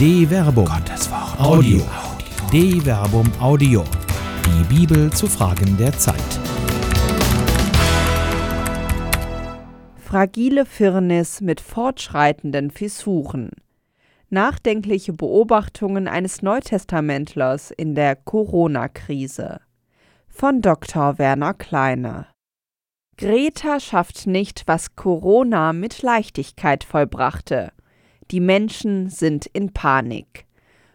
De Verbum. Gottes Wort. Audio. De Verbum Audio. Die Bibel zu Fragen der Zeit. Fragile Firnis mit fortschreitenden Fissuren. Nachdenkliche Beobachtungen eines Neutestamentlers in der Corona-Krise. Von Dr. Werner Kleine. Greta schafft nicht, was Corona mit Leichtigkeit vollbrachte. Die Menschen sind in Panik.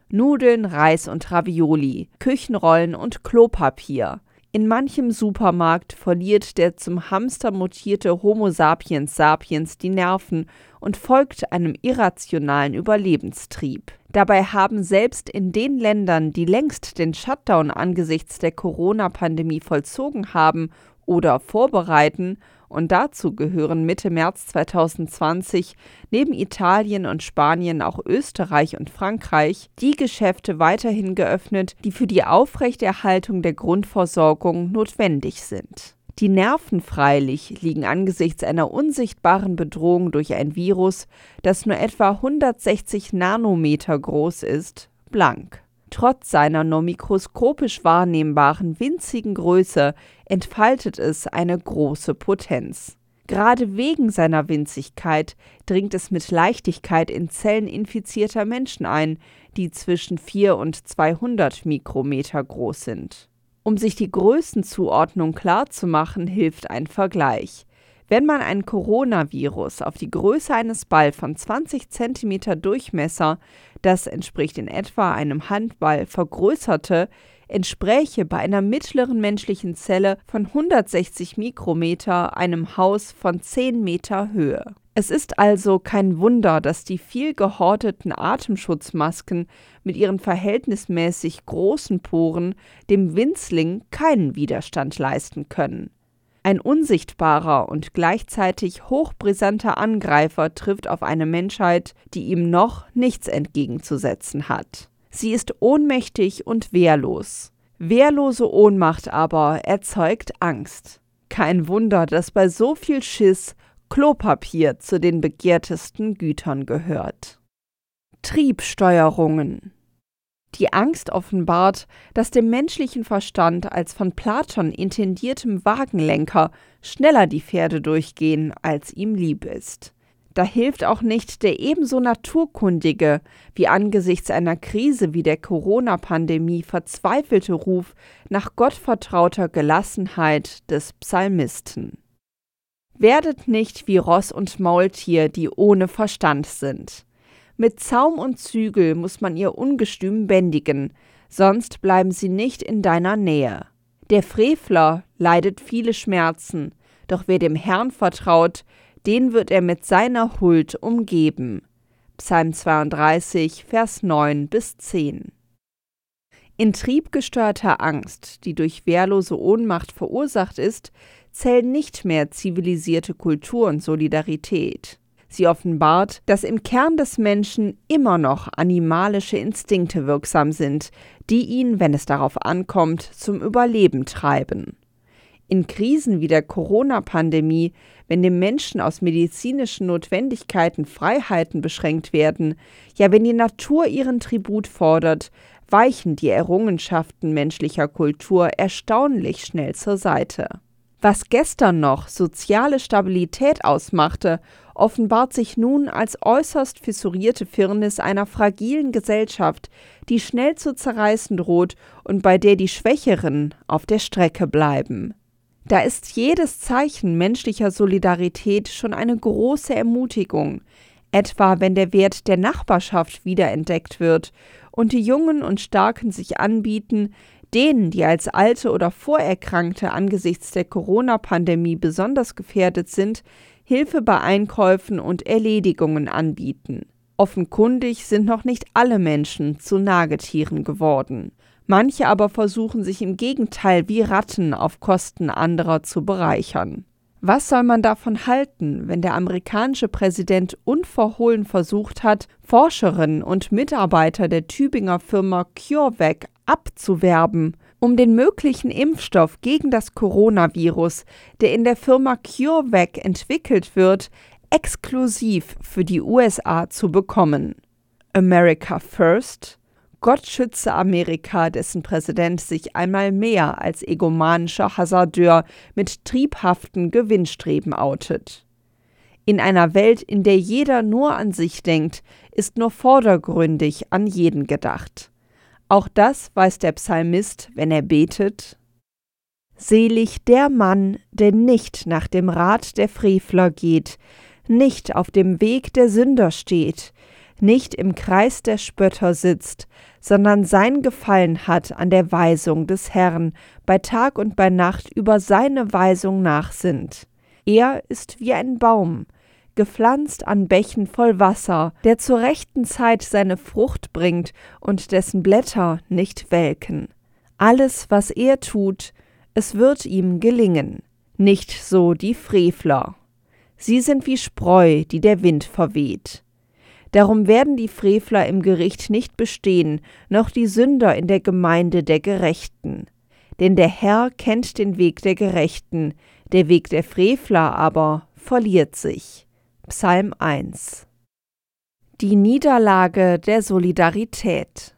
Nudeln, Reis und Ravioli, Küchenrollen und Klopapier. In manchem Supermarkt verliert der zum Hamster mutierte Homo sapiens sapiens die Nerven und folgt einem irrationalen Überlebenstrieb. Dabei haben selbst in den Ländern, die längst den Shutdown angesichts der Corona-Pandemie vollzogen haben oder vorbereiten, und dazu gehören Mitte März 2020 neben Italien und Spanien auch Österreich und Frankreich, die Geschäfte weiterhin geöffnet, die für die Aufrechterhaltung der Grundversorgung notwendig sind. Die Nerven freilich liegen angesichts einer unsichtbaren Bedrohung durch ein Virus, das nur etwa 160 Nanometer groß ist, blank. Trotz seiner nur mikroskopisch wahrnehmbaren winzigen Größe entfaltet es eine große Potenz. Gerade wegen seiner Winzigkeit dringt es mit Leichtigkeit in Zellen infizierter Menschen ein, die zwischen 4 und 200 Mikrometer groß sind. Um sich die Größenzuordnung klarzumachen, hilft ein Vergleich. Wenn man ein Coronavirus auf die Größe eines Ball von 20 cm Durchmesser, das entspricht in etwa einem Handball, vergrößerte, entspräche bei einer mittleren menschlichen Zelle von 160 Mikrometer einem Haus von 10 Meter Höhe. Es ist also kein Wunder, dass die viel gehorteten Atemschutzmasken mit ihren verhältnismäßig großen Poren dem Winzling keinen Widerstand leisten können. Ein unsichtbarer und gleichzeitig hochbrisanter Angreifer trifft auf eine Menschheit, die ihm noch nichts entgegenzusetzen hat. Sie ist ohnmächtig und wehrlos. Wehrlose Ohnmacht aber erzeugt Angst. Kein Wunder, dass bei so viel Schiss Klopapier zu den begehrtesten Gütern gehört. Triebsteuerungen die Angst offenbart, dass dem menschlichen Verstand als von Platon intendiertem Wagenlenker schneller die Pferde durchgehen, als ihm lieb ist. Da hilft auch nicht der ebenso naturkundige wie angesichts einer Krise wie der Corona-Pandemie verzweifelte Ruf nach gottvertrauter Gelassenheit des Psalmisten. Werdet nicht wie Ross und Maultier, die ohne Verstand sind. Mit Zaum und Zügel muss man ihr Ungestüm bändigen, sonst bleiben sie nicht in deiner Nähe. Der Frevler leidet viele Schmerzen, doch wer dem Herrn vertraut, den wird er mit seiner Huld umgeben. Psalm 32, Vers 9 bis 10. In triebgestörter Angst, die durch wehrlose Ohnmacht verursacht ist, zählen nicht mehr zivilisierte Kultur und Solidarität. Sie offenbart, dass im Kern des Menschen immer noch animalische Instinkte wirksam sind, die ihn, wenn es darauf ankommt, zum Überleben treiben. In Krisen wie der Corona-Pandemie, wenn dem Menschen aus medizinischen Notwendigkeiten Freiheiten beschränkt werden, ja wenn die Natur ihren Tribut fordert, weichen die Errungenschaften menschlicher Kultur erstaunlich schnell zur Seite. Was gestern noch soziale Stabilität ausmachte, offenbart sich nun als äußerst fissurierte Firnis einer fragilen Gesellschaft, die schnell zu zerreißen droht und bei der die Schwächeren auf der Strecke bleiben. Da ist jedes Zeichen menschlicher Solidarität schon eine große Ermutigung, etwa wenn der Wert der Nachbarschaft wiederentdeckt wird und die Jungen und Starken sich anbieten, denen, die als Alte oder Vorerkrankte angesichts der Corona-Pandemie besonders gefährdet sind, Hilfe bei Einkäufen und Erledigungen anbieten. Offenkundig sind noch nicht alle Menschen zu Nagetieren geworden. Manche aber versuchen sich im Gegenteil wie Ratten auf Kosten anderer zu bereichern. Was soll man davon halten, wenn der amerikanische Präsident unverhohlen versucht hat, Forscherinnen und Mitarbeiter der Tübinger Firma CureVac abzuwerben, um den möglichen Impfstoff gegen das Coronavirus, der in der Firma CureVac entwickelt wird, exklusiv für die USA zu bekommen? America First, Gott schütze Amerika, dessen Präsident sich einmal mehr als egomanischer Hasardeur mit triebhaften Gewinnstreben outet. In einer Welt, in der jeder nur an sich denkt, ist nur vordergründig an jeden gedacht. Auch das weiß der Psalmist, wenn er betet Selig der Mann, der nicht nach dem Rat der Frevler geht, nicht auf dem Weg der Sünder steht, nicht im Kreis der Spötter sitzt, sondern sein Gefallen hat an der Weisung des Herrn, bei Tag und bei Nacht über seine Weisung nachsinnt. Er ist wie ein Baum, gepflanzt an Bächen voll Wasser, der zur rechten Zeit seine Frucht bringt und dessen Blätter nicht welken. Alles, was er tut, es wird ihm gelingen. Nicht so die Frevler. Sie sind wie Spreu, die der Wind verweht. Darum werden die Frevler im Gericht nicht bestehen, noch die Sünder in der Gemeinde der Gerechten. Denn der Herr kennt den Weg der Gerechten, der Weg der Frevler aber verliert sich. Psalm 1 Die Niederlage der Solidarität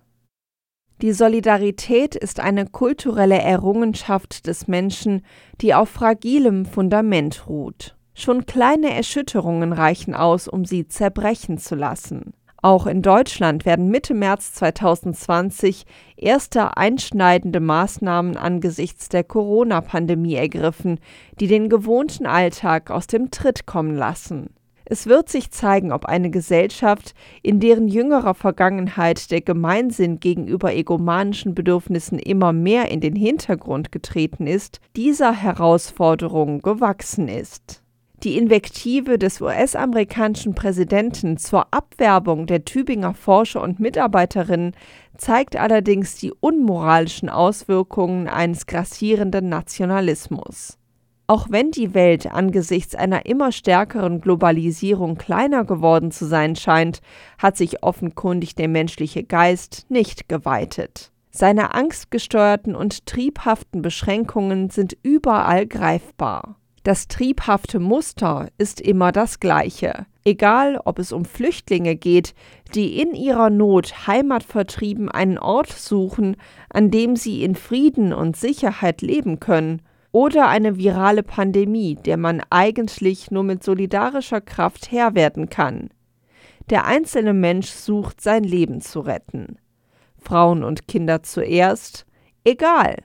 die Solidarität ist eine kulturelle Errungenschaft des Menschen, die auf fragilem Fundament ruht. Schon kleine Erschütterungen reichen aus, um sie zerbrechen zu lassen. Auch in Deutschland werden Mitte März 2020 erste einschneidende Maßnahmen angesichts der Corona-Pandemie ergriffen, die den gewohnten Alltag aus dem Tritt kommen lassen. Es wird sich zeigen, ob eine Gesellschaft, in deren jüngerer Vergangenheit der Gemeinsinn gegenüber egomanischen Bedürfnissen immer mehr in den Hintergrund getreten ist, dieser Herausforderung gewachsen ist. Die Invektive des US-amerikanischen Präsidenten zur Abwerbung der Tübinger Forscher und Mitarbeiterinnen zeigt allerdings die unmoralischen Auswirkungen eines grassierenden Nationalismus. Auch wenn die Welt angesichts einer immer stärkeren Globalisierung kleiner geworden zu sein scheint, hat sich offenkundig der menschliche Geist nicht geweitet. Seine angstgesteuerten und triebhaften Beschränkungen sind überall greifbar. Das triebhafte Muster ist immer das gleiche, egal ob es um Flüchtlinge geht, die in ihrer Not heimatvertrieben einen Ort suchen, an dem sie in Frieden und Sicherheit leben können, oder eine virale Pandemie, der man eigentlich nur mit solidarischer Kraft Herr werden kann. Der einzelne Mensch sucht sein Leben zu retten. Frauen und Kinder zuerst, egal.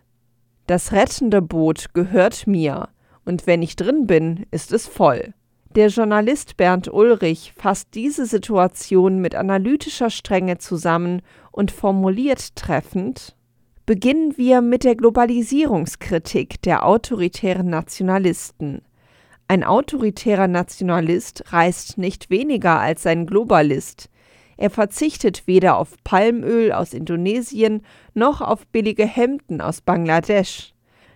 Das rettende Boot gehört mir, und wenn ich drin bin, ist es voll. Der Journalist Bernd Ulrich fasst diese Situation mit analytischer Strenge zusammen und formuliert treffend Beginnen wir mit der Globalisierungskritik der autoritären Nationalisten. Ein autoritärer Nationalist reist nicht weniger als ein Globalist. Er verzichtet weder auf Palmöl aus Indonesien noch auf billige Hemden aus Bangladesch.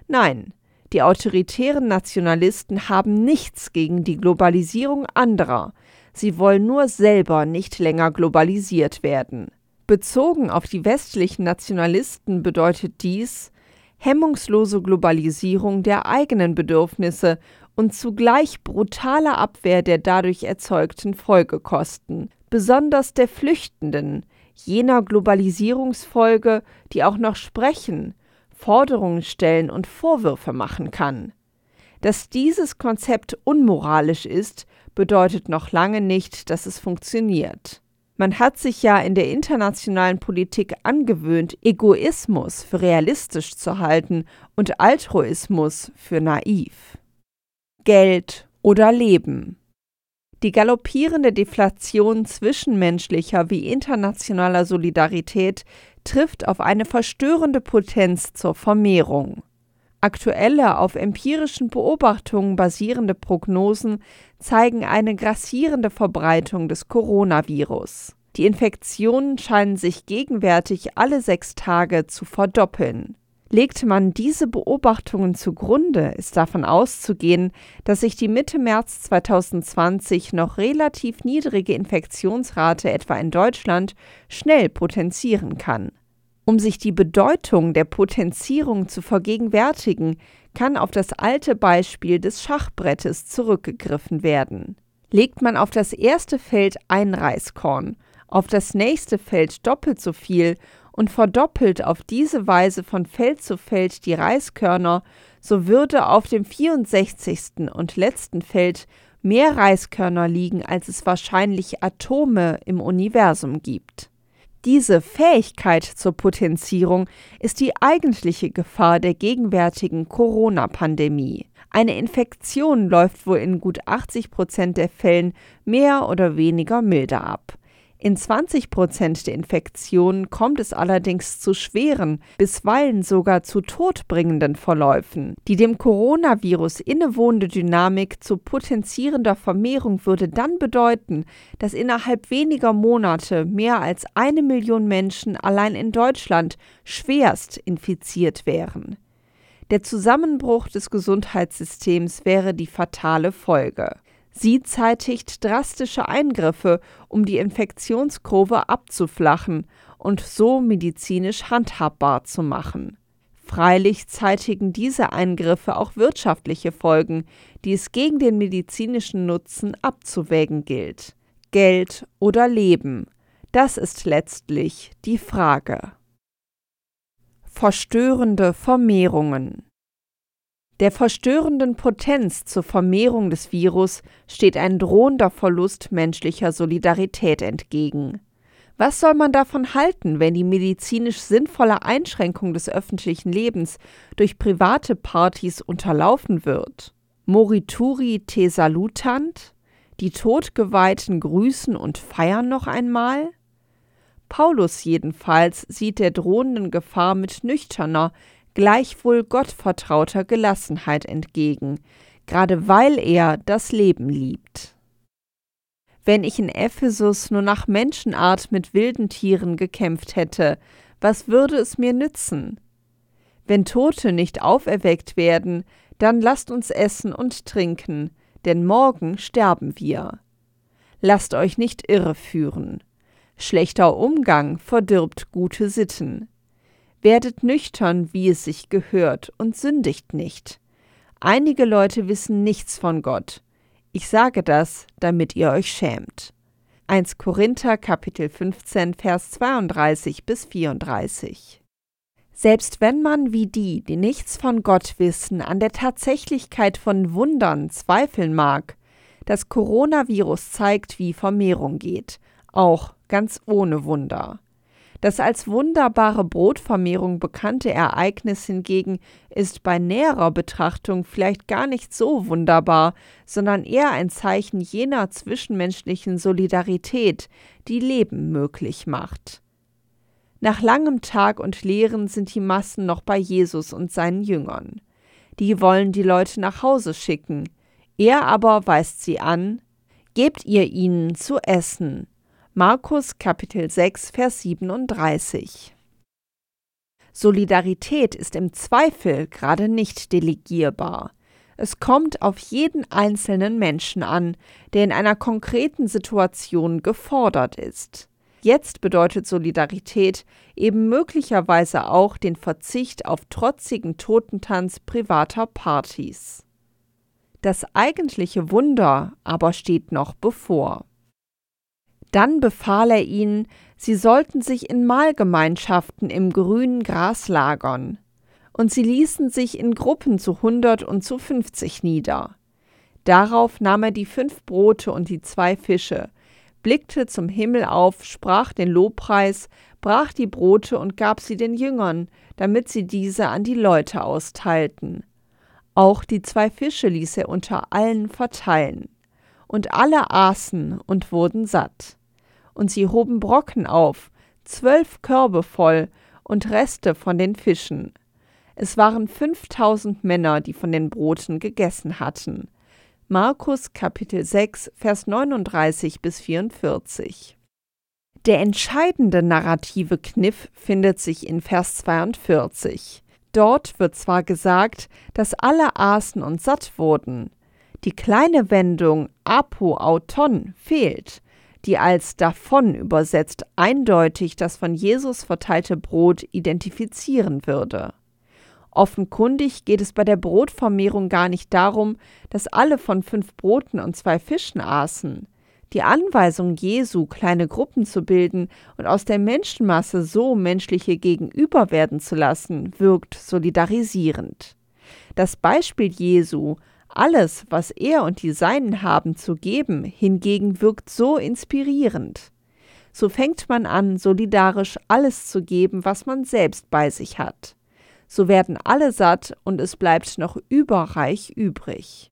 Nein, die autoritären Nationalisten haben nichts gegen die Globalisierung anderer. Sie wollen nur selber nicht länger globalisiert werden. Bezogen auf die westlichen Nationalisten bedeutet dies hemmungslose Globalisierung der eigenen Bedürfnisse und zugleich brutale Abwehr der dadurch erzeugten Folgekosten, besonders der Flüchtenden, jener Globalisierungsfolge, die auch noch sprechen, Forderungen stellen und Vorwürfe machen kann. Dass dieses Konzept unmoralisch ist, bedeutet noch lange nicht, dass es funktioniert. Man hat sich ja in der internationalen Politik angewöhnt, Egoismus für realistisch zu halten und Altruismus für naiv. Geld oder Leben. Die galoppierende Deflation zwischenmenschlicher wie internationaler Solidarität trifft auf eine verstörende Potenz zur Vermehrung. Aktuelle, auf empirischen Beobachtungen basierende Prognosen zeigen eine grassierende Verbreitung des Coronavirus. Die Infektionen scheinen sich gegenwärtig alle sechs Tage zu verdoppeln. Legt man diese Beobachtungen zugrunde, ist davon auszugehen, dass sich die Mitte März 2020 noch relativ niedrige Infektionsrate etwa in Deutschland schnell potenzieren kann. Um sich die Bedeutung der Potenzierung zu vergegenwärtigen, kann auf das alte Beispiel des Schachbrettes zurückgegriffen werden. Legt man auf das erste Feld ein Reiskorn, auf das nächste Feld doppelt so viel und verdoppelt auf diese Weise von Feld zu Feld die Reiskörner, so würde auf dem 64. und letzten Feld mehr Reiskörner liegen, als es wahrscheinlich Atome im Universum gibt. Diese Fähigkeit zur Potenzierung ist die eigentliche Gefahr der gegenwärtigen Corona-Pandemie. Eine Infektion läuft wohl in gut 80 Prozent der Fällen mehr oder weniger milde ab. In 20 Prozent der Infektionen kommt es allerdings zu schweren, bisweilen sogar zu todbringenden Verläufen. Die dem Coronavirus innewohnende Dynamik zu potenzierender Vermehrung würde dann bedeuten, dass innerhalb weniger Monate mehr als eine Million Menschen allein in Deutschland schwerst infiziert wären. Der Zusammenbruch des Gesundheitssystems wäre die fatale Folge. Sie zeitigt drastische Eingriffe, um die Infektionskurve abzuflachen und so medizinisch handhabbar zu machen. Freilich zeitigen diese Eingriffe auch wirtschaftliche Folgen, die es gegen den medizinischen Nutzen abzuwägen gilt. Geld oder Leben, das ist letztlich die Frage. Verstörende Vermehrungen der verstörenden Potenz zur Vermehrung des Virus steht ein drohender Verlust menschlicher Solidarität entgegen. Was soll man davon halten, wenn die medizinisch sinnvolle Einschränkung des öffentlichen Lebens durch private Partys unterlaufen wird? Morituri te salutant? Die Todgeweihten grüßen und feiern noch einmal? Paulus jedenfalls sieht der drohenden Gefahr mit nüchterner, gleichwohl gottvertrauter Gelassenheit entgegen, gerade weil er das Leben liebt. Wenn ich in Ephesus nur nach Menschenart mit wilden Tieren gekämpft hätte, was würde es mir nützen? Wenn Tote nicht auferweckt werden, dann lasst uns essen und trinken, denn morgen sterben wir. Lasst euch nicht irreführen. Schlechter Umgang verdirbt gute Sitten. Werdet nüchtern, wie es sich gehört, und sündigt nicht. Einige Leute wissen nichts von Gott. Ich sage das, damit ihr euch schämt. 1 Korinther Kapitel 15 Vers 32 bis 34 Selbst wenn man wie die, die nichts von Gott wissen, an der Tatsächlichkeit von Wundern zweifeln mag, das Coronavirus zeigt, wie Vermehrung geht, auch ganz ohne Wunder. Das als wunderbare Brotvermehrung bekannte Ereignis hingegen ist bei näherer Betrachtung vielleicht gar nicht so wunderbar, sondern eher ein Zeichen jener zwischenmenschlichen Solidarität, die Leben möglich macht. Nach langem Tag und Lehren sind die Massen noch bei Jesus und seinen Jüngern. Die wollen die Leute nach Hause schicken. Er aber weist sie an, Gebt ihr ihnen zu essen. Markus Kapitel 6, Vers 37. Solidarität ist im Zweifel gerade nicht delegierbar. Es kommt auf jeden einzelnen Menschen an, der in einer konkreten Situation gefordert ist. Jetzt bedeutet Solidarität eben möglicherweise auch den Verzicht auf trotzigen Totentanz privater Partys. Das eigentliche Wunder aber steht noch bevor. Dann befahl er ihnen, sie sollten sich in Mahlgemeinschaften im grünen Gras lagern. Und sie ließen sich in Gruppen zu hundert und zu fünfzig nieder. Darauf nahm er die fünf Brote und die zwei Fische, blickte zum Himmel auf, sprach den Lobpreis, brach die Brote und gab sie den Jüngern, damit sie diese an die Leute austeilten. Auch die zwei Fische ließ er unter allen verteilen. Und alle aßen und wurden satt und sie hoben Brocken auf, zwölf Körbe voll und Reste von den Fischen. Es waren fünftausend Männer, die von den Broten gegessen hatten. Markus Kapitel 6, Vers 39 bis 44. Der entscheidende narrative Kniff findet sich in Vers 42. Dort wird zwar gesagt, dass alle aßen und satt wurden. Die kleine Wendung apo auton fehlt die als davon übersetzt eindeutig das von Jesus verteilte Brot identifizieren würde. Offenkundig geht es bei der Brotvermehrung gar nicht darum, dass alle von fünf Broten und zwei Fischen aßen. Die Anweisung Jesu, kleine Gruppen zu bilden und aus der Menschenmasse so menschliche Gegenüber werden zu lassen, wirkt solidarisierend. Das Beispiel Jesu, alles, was er und die Seinen haben, zu geben, hingegen wirkt so inspirierend. So fängt man an, solidarisch alles zu geben, was man selbst bei sich hat. So werden alle satt und es bleibt noch überreich übrig.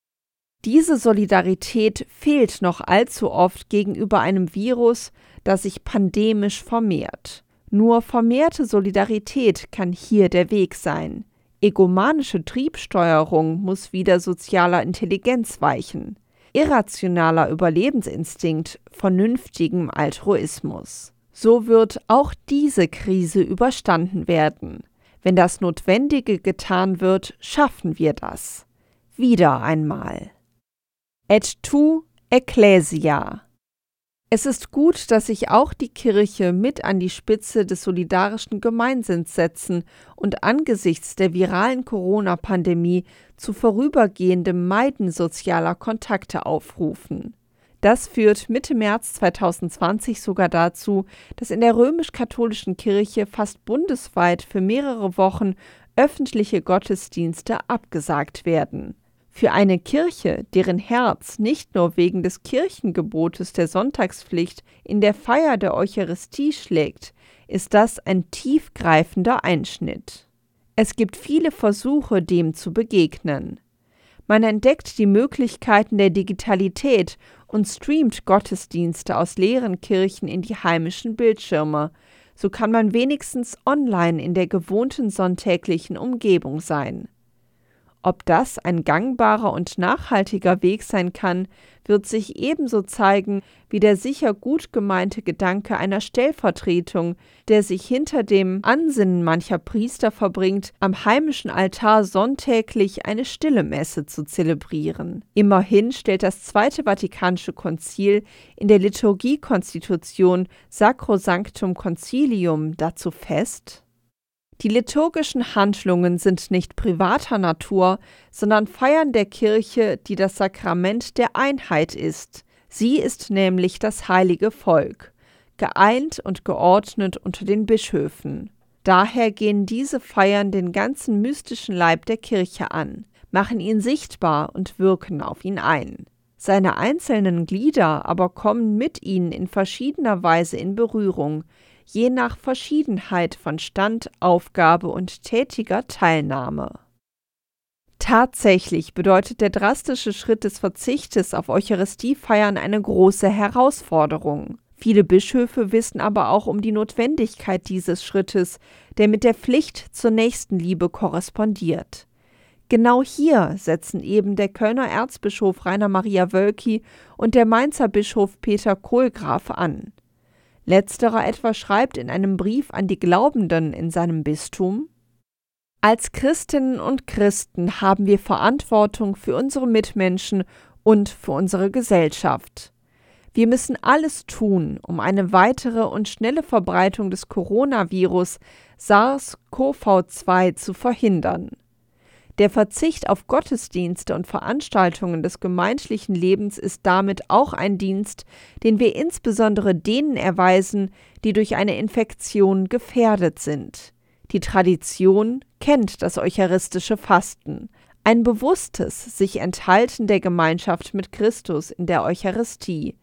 Diese Solidarität fehlt noch allzu oft gegenüber einem Virus, das sich pandemisch vermehrt. Nur vermehrte Solidarität kann hier der Weg sein. Egomanische Triebsteuerung muss wieder sozialer Intelligenz weichen. Irrationaler Überlebensinstinkt vernünftigem Altruismus. So wird auch diese Krise überstanden werden. Wenn das Notwendige getan wird, schaffen wir das. Wieder einmal et tu ecclesia. Es ist gut, dass sich auch die Kirche mit an die Spitze des solidarischen Gemeinsinns setzen und angesichts der viralen Corona-Pandemie zu vorübergehendem Meiden sozialer Kontakte aufrufen. Das führt Mitte März 2020 sogar dazu, dass in der römisch-katholischen Kirche fast bundesweit für mehrere Wochen öffentliche Gottesdienste abgesagt werden. Für eine Kirche, deren Herz nicht nur wegen des Kirchengebotes der Sonntagspflicht in der Feier der Eucharistie schlägt, ist das ein tiefgreifender Einschnitt. Es gibt viele Versuche, dem zu begegnen. Man entdeckt die Möglichkeiten der Digitalität und streamt Gottesdienste aus leeren Kirchen in die heimischen Bildschirme, so kann man wenigstens online in der gewohnten sonntäglichen Umgebung sein. Ob das ein gangbarer und nachhaltiger Weg sein kann, wird sich ebenso zeigen wie der sicher gut gemeinte Gedanke einer Stellvertretung, der sich hinter dem Ansinnen mancher Priester verbringt, am heimischen Altar sonntäglich eine stille Messe zu zelebrieren. Immerhin stellt das Zweite Vatikanische Konzil in der Liturgiekonstitution Sacrosanctum Concilium dazu fest, die liturgischen Handlungen sind nicht privater Natur, sondern Feiern der Kirche, die das Sakrament der Einheit ist. Sie ist nämlich das heilige Volk, geeint und geordnet unter den Bischöfen. Daher gehen diese Feiern den ganzen mystischen Leib der Kirche an, machen ihn sichtbar und wirken auf ihn ein. Seine einzelnen Glieder aber kommen mit ihnen in verschiedener Weise in Berührung, je nach Verschiedenheit von Stand, Aufgabe und tätiger Teilnahme. Tatsächlich bedeutet der drastische Schritt des Verzichtes auf Eucharistiefeiern eine große Herausforderung. Viele Bischöfe wissen aber auch um die Notwendigkeit dieses Schrittes, der mit der Pflicht zur Nächstenliebe korrespondiert. Genau hier setzen eben der Kölner Erzbischof Rainer Maria Wölki und der Mainzer Bischof Peter Kohlgraf an. Letzterer etwa schreibt in einem Brief an die Glaubenden in seinem Bistum Als Christinnen und Christen haben wir Verantwortung für unsere Mitmenschen und für unsere Gesellschaft. Wir müssen alles tun, um eine weitere und schnelle Verbreitung des Coronavirus SARS-CoV-2 zu verhindern. Der Verzicht auf Gottesdienste und Veranstaltungen des gemeinschaftlichen Lebens ist damit auch ein Dienst, den wir insbesondere denen erweisen, die durch eine Infektion gefährdet sind. Die Tradition kennt das eucharistische Fasten, ein bewusstes sich enthalten der Gemeinschaft mit Christus in der Eucharistie,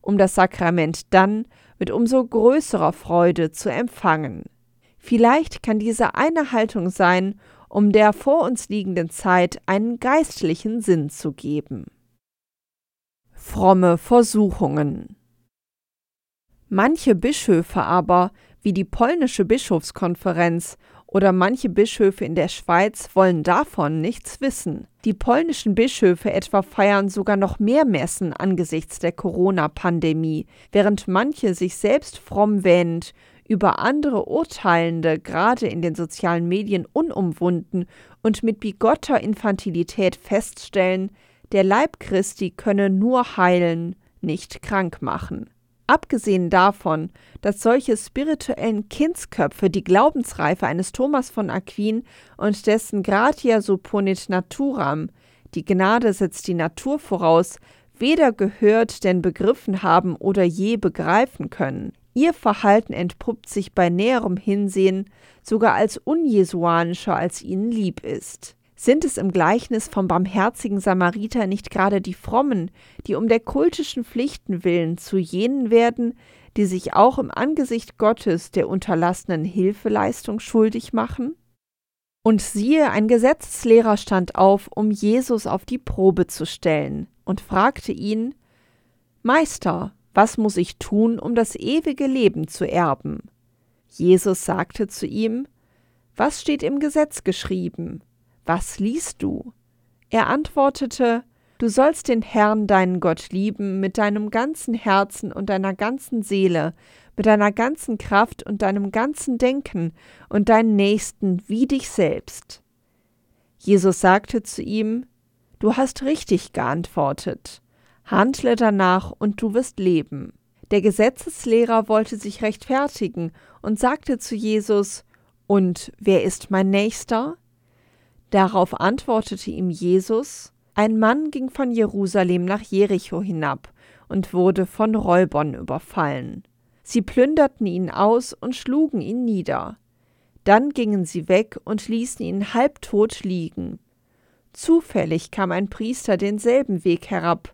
um das Sakrament dann mit umso größerer Freude zu empfangen. Vielleicht kann diese eine Haltung sein, um der vor uns liegenden Zeit einen geistlichen Sinn zu geben. Fromme Versuchungen Manche Bischöfe aber, wie die polnische Bischofskonferenz oder manche Bischöfe in der Schweiz, wollen davon nichts wissen. Die polnischen Bischöfe etwa feiern sogar noch mehr Messen angesichts der Corona-Pandemie, während manche sich selbst fromm wähnend über andere Urteilende gerade in den sozialen Medien unumwunden und mit bigotter Infantilität feststellen, der Leib Christi könne nur heilen, nicht krank machen. Abgesehen davon, dass solche spirituellen Kindsköpfe die Glaubensreife eines Thomas von Aquin und dessen Gratia supponit naturam, die Gnade setzt die Natur voraus, weder gehört denn begriffen haben oder je begreifen können. Ihr Verhalten entpuppt sich bei näherem Hinsehen sogar als unjesuanischer, als ihnen lieb ist. Sind es im Gleichnis vom barmherzigen Samariter nicht gerade die Frommen, die um der kultischen Pflichten willen zu jenen werden, die sich auch im Angesicht Gottes der unterlassenen Hilfeleistung schuldig machen? Und siehe, ein Gesetzeslehrer stand auf, um Jesus auf die Probe zu stellen, und fragte ihn Meister, was muss ich tun, um das ewige Leben zu erben? Jesus sagte zu ihm, Was steht im Gesetz geschrieben? Was liest du? Er antwortete, Du sollst den Herrn deinen Gott lieben mit deinem ganzen Herzen und deiner ganzen Seele, mit deiner ganzen Kraft und deinem ganzen Denken und deinen Nächsten wie dich selbst. Jesus sagte zu ihm, Du hast richtig geantwortet. Handle danach und du wirst leben. Der Gesetzeslehrer wollte sich rechtfertigen und sagte zu Jesus, Und wer ist mein Nächster? Darauf antwortete ihm Jesus, Ein Mann ging von Jerusalem nach Jericho hinab und wurde von Räubern überfallen. Sie plünderten ihn aus und schlugen ihn nieder. Dann gingen sie weg und ließen ihn halbtot liegen. Zufällig kam ein Priester denselben Weg herab.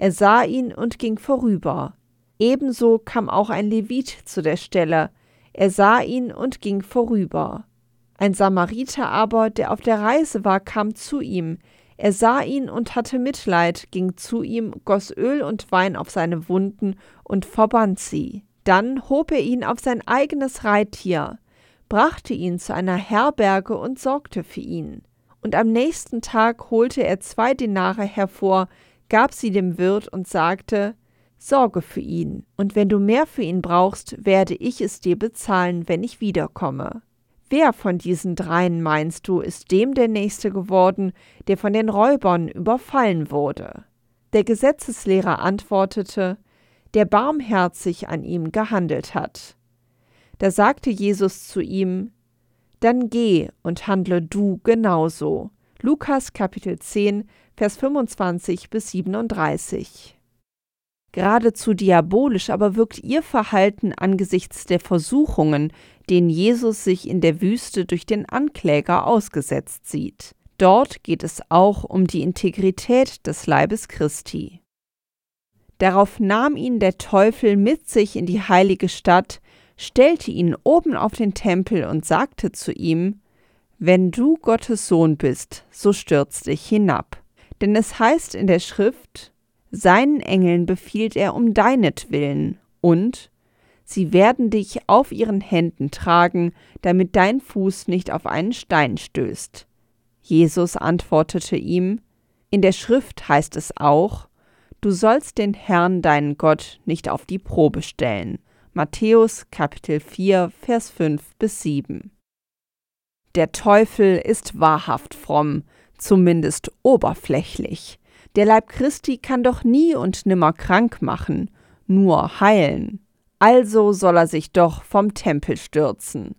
Er sah ihn und ging vorüber. Ebenso kam auch ein Levit zu der Stelle. Er sah ihn und ging vorüber. Ein Samariter aber, der auf der Reise war, kam zu ihm. Er sah ihn und hatte Mitleid, ging zu ihm, goss Öl und Wein auf seine Wunden und verband sie. Dann hob er ihn auf sein eigenes Reittier, brachte ihn zu einer Herberge und sorgte für ihn und am nächsten Tag holte er zwei Denare hervor, gab sie dem Wirt und sagte Sorge für ihn, und wenn du mehr für ihn brauchst, werde ich es dir bezahlen, wenn ich wiederkomme. Wer von diesen dreien meinst du, ist dem der Nächste geworden, der von den Räubern überfallen wurde? Der Gesetzeslehrer antwortete, der barmherzig an ihm gehandelt hat. Da sagte Jesus zu ihm, dann geh und handle du genauso. Lukas Kapitel 10, Vers 25 bis 37. Geradezu diabolisch aber wirkt ihr Verhalten angesichts der Versuchungen, denen Jesus sich in der Wüste durch den Ankläger ausgesetzt sieht. Dort geht es auch um die Integrität des Leibes Christi. Darauf nahm ihn der Teufel mit sich in die heilige Stadt, stellte ihn oben auf den Tempel und sagte zu ihm, Wenn du Gottes Sohn bist, so stürz dich hinab. Denn es heißt in der Schrift, Seinen Engeln befiehlt er um deinetwillen, und sie werden dich auf ihren Händen tragen, damit dein Fuß nicht auf einen Stein stößt. Jesus antwortete ihm, In der Schrift heißt es auch, Du sollst den Herrn deinen Gott nicht auf die Probe stellen. Matthäus Kapitel 4, Vers 5 bis 7. Der Teufel ist wahrhaft fromm, zumindest oberflächlich. Der Leib Christi kann doch nie und nimmer krank machen, nur heilen. Also soll er sich doch vom Tempel stürzen.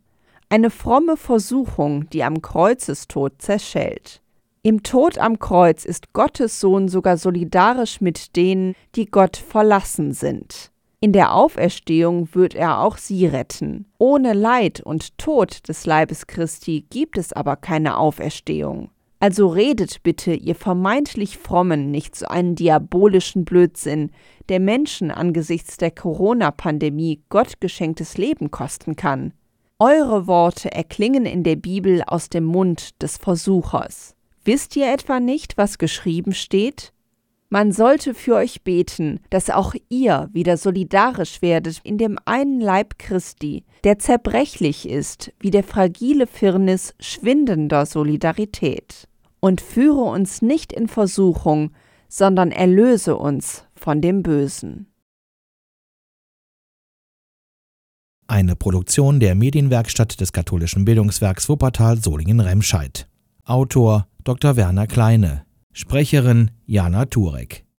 Eine fromme Versuchung, die am Kreuzestod zerschellt. Im Tod am Kreuz ist Gottes Sohn sogar solidarisch mit denen, die Gott verlassen sind. In der Auferstehung wird er auch sie retten. Ohne Leid und Tod des Leibes Christi gibt es aber keine Auferstehung. Also redet bitte, ihr vermeintlich Frommen, nicht so einen diabolischen Blödsinn, der Menschen angesichts der Corona-Pandemie gottgeschenktes Leben kosten kann. Eure Worte erklingen in der Bibel aus dem Mund des Versuchers. Wisst ihr etwa nicht, was geschrieben steht? Man sollte für euch beten, dass auch ihr wieder solidarisch werdet in dem einen Leib Christi, der zerbrechlich ist wie der fragile Firnis schwindender Solidarität. Und führe uns nicht in Versuchung, sondern erlöse uns von dem Bösen. Eine Produktion der Medienwerkstatt des katholischen Bildungswerks Wuppertal Solingen-Remscheid. Autor Dr. Werner Kleine Sprecherin Jana Turek